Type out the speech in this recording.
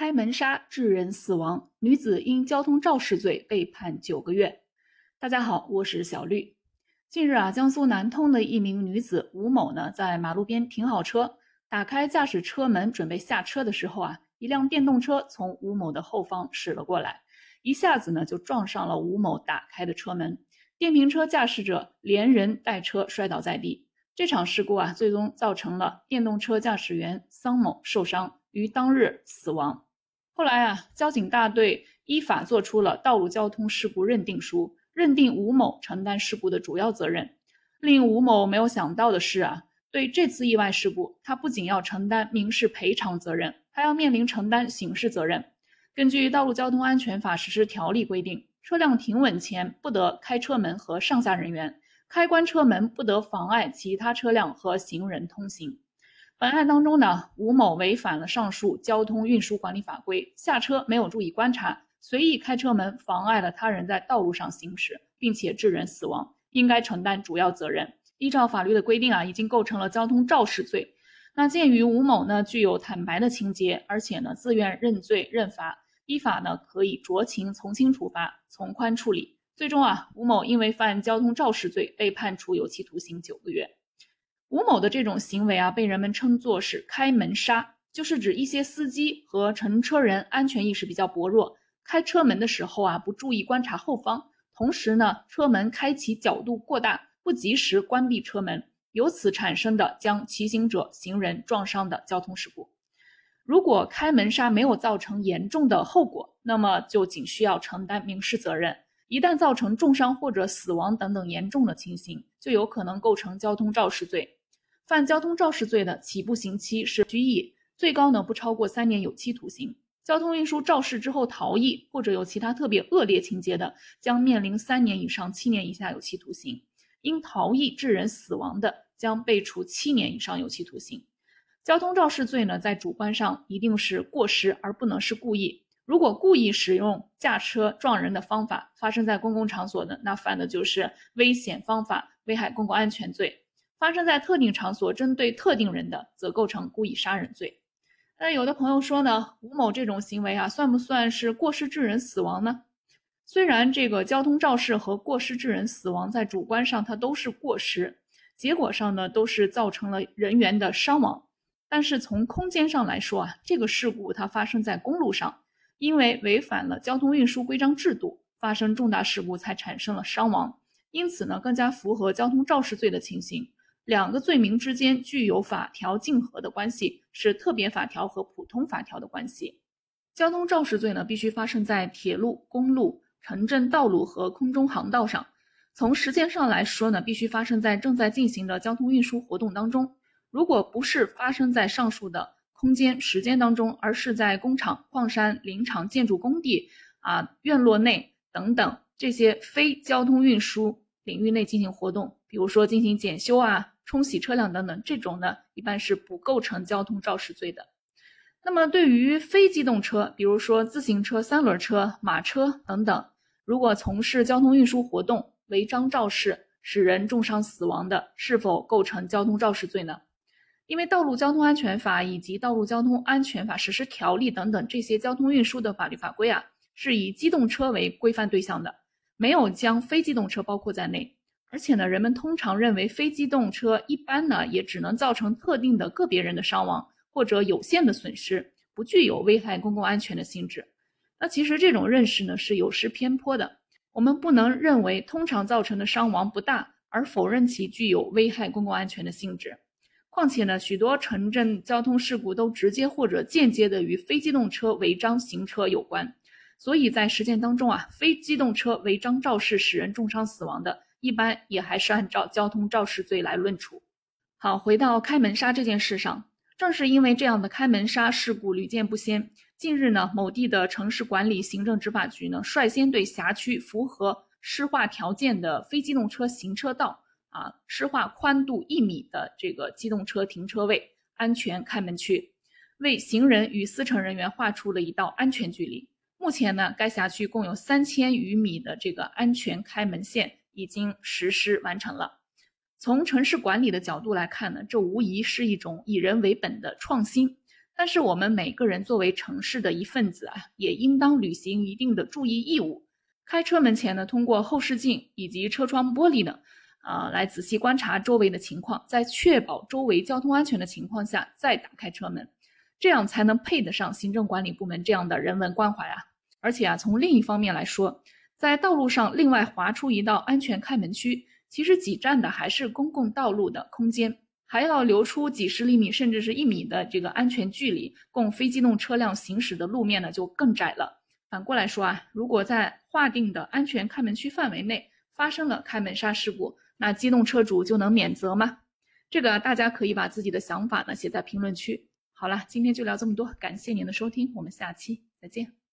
开门杀致人死亡，女子因交通肇事罪被判九个月。大家好，我是小绿。近日啊，江苏南通的一名女子吴某呢，在马路边停好车，打开驾驶车门准备下车的时候啊，一辆电动车从吴某的后方驶了过来，一下子呢就撞上了吴某打开的车门，电瓶车驾驶者连人带车摔倒在地。这场事故啊，最终造成了电动车驾驶员桑某受伤，于当日死亡。后来啊，交警大队依法作出了道路交通事故认定书，认定吴某承担事故的主要责任。令吴某没有想到的是啊，对这次意外事故，他不仅要承担民事赔偿责任，还要面临承担刑事责任。根据《道路交通安全法实施条例》规定，车辆停稳前不得开车门和上下人员，开关车门不得妨碍其他车辆和行人通行。本案当中呢，吴某违反了上述交通运输管理法规，下车没有注意观察，随意开车门，妨碍了他人在道路上行驶，并且致人死亡，应该承担主要责任。依照法律的规定啊，已经构成了交通肇事罪。那鉴于吴某呢具有坦白的情节，而且呢自愿认罪认罚，依法呢可以酌情从轻处罚，从宽处理。最终啊，吴某因为犯交通肇事罪，被判处有期徒刑九个月。吴某的这种行为啊，被人们称作是开门杀，就是指一些司机和乘车人安全意识比较薄弱，开车门的时候啊，不注意观察后方，同时呢，车门开启角度过大，不及时关闭车门，由此产生的将骑行者、行人撞伤的交通事故。如果开门杀没有造成严重的后果，那么就仅需要承担民事责任。一旦造成重伤或者死亡等等严重的情形，就有可能构成交通肇事罪。犯交通肇事罪的起步刑期是拘役，最高呢不超过三年有期徒刑。交通运输肇事之后逃逸或者有其他特别恶劣情节的，将面临三年以上七年以下有期徒刑。因逃逸致人死亡的，将被处七年以上有期徒刑。交通肇事罪呢，在主观上一定是过失，而不能是故意。如果故意使用驾车撞人的方法发生在公共场所的，那犯的就是危险方法危害公共安全罪。发生在特定场所，针对特定人的，则构成故意杀人罪。那有的朋友说呢，吴某这种行为啊，算不算是过失致人死亡呢？虽然这个交通肇事和过失致人死亡在主观上它都是过失，结果上呢都是造成了人员的伤亡，但是从空间上来说啊，这个事故它发生在公路上，因为违反了交通运输规章制度，发生重大事故才产生了伤亡，因此呢更加符合交通肇事罪的情形。两个罪名之间具有法条竞合的关系，是特别法条和普通法条的关系。交通肇事罪呢，必须发生在铁路、公路、城镇道路和空中航道上。从时间上来说呢，必须发生在正在进行的交通运输活动当中。如果不是发生在上述的空间、时间当中，而是在工厂、矿山、林场、建筑工地啊、院落内等等这些非交通运输领域内进行活动，比如说进行检修啊。冲洗车辆等等，这种呢一般是不构成交通肇事罪的。那么对于非机动车，比如说自行车、三轮车、马车等等，如果从事交通运输活动违章肇事，使人重伤死亡的，是否构成交通肇事罪呢？因为《道路交通安全法》以及《道路交通安全法实施条例》等等这些交通运输的法律法规啊，是以机动车为规范对象的，没有将非机动车包括在内。而且呢，人们通常认为非机动车一般呢也只能造成特定的个别人的伤亡或者有限的损失，不具有危害公共安全的性质。那其实这种认识呢是有失偏颇的。我们不能认为通常造成的伤亡不大，而否认其具有危害公共安全的性质。况且呢，许多城镇交通事故都直接或者间接的与非机动车违章行车有关。所以在实践当中啊，非机动车违章肇事使人重伤死亡的。一般也还是按照交通肇事罪来论处。好，回到开门杀这件事上，正是因为这样的开门杀事故屡见不鲜，近日呢，某地的城市管理行政执法局呢，率先对辖区符合施划条件的非机动车行车道啊，施划宽度一米的这个机动车停车位安全开门区，为行人与司乘人员划出了一道安全距离。目前呢，该辖区共有三千余米的这个安全开门线。已经实施完成了。从城市管理的角度来看呢，这无疑是一种以人为本的创新。但是我们每个人作为城市的一份子啊，也应当履行一定的注意义务。开车门前呢，通过后视镜以及车窗玻璃呢，啊，来仔细观察周围的情况，在确保周围交通安全的情况下再打开车门，这样才能配得上行政管理部门这样的人文关怀啊！而且啊，从另一方面来说，在道路上另外划出一道安全开门区，其实挤占的还是公共道路的空间。还要留出几十厘米甚至是一米的这个安全距离，供非机动车辆行驶的路面呢就更窄了。反过来说啊，如果在划定的安全开门区范围内发生了开门杀事故，那机动车主就能免责吗？这个大家可以把自己的想法呢写在评论区。好了，今天就聊这么多，感谢您的收听，我们下期再见。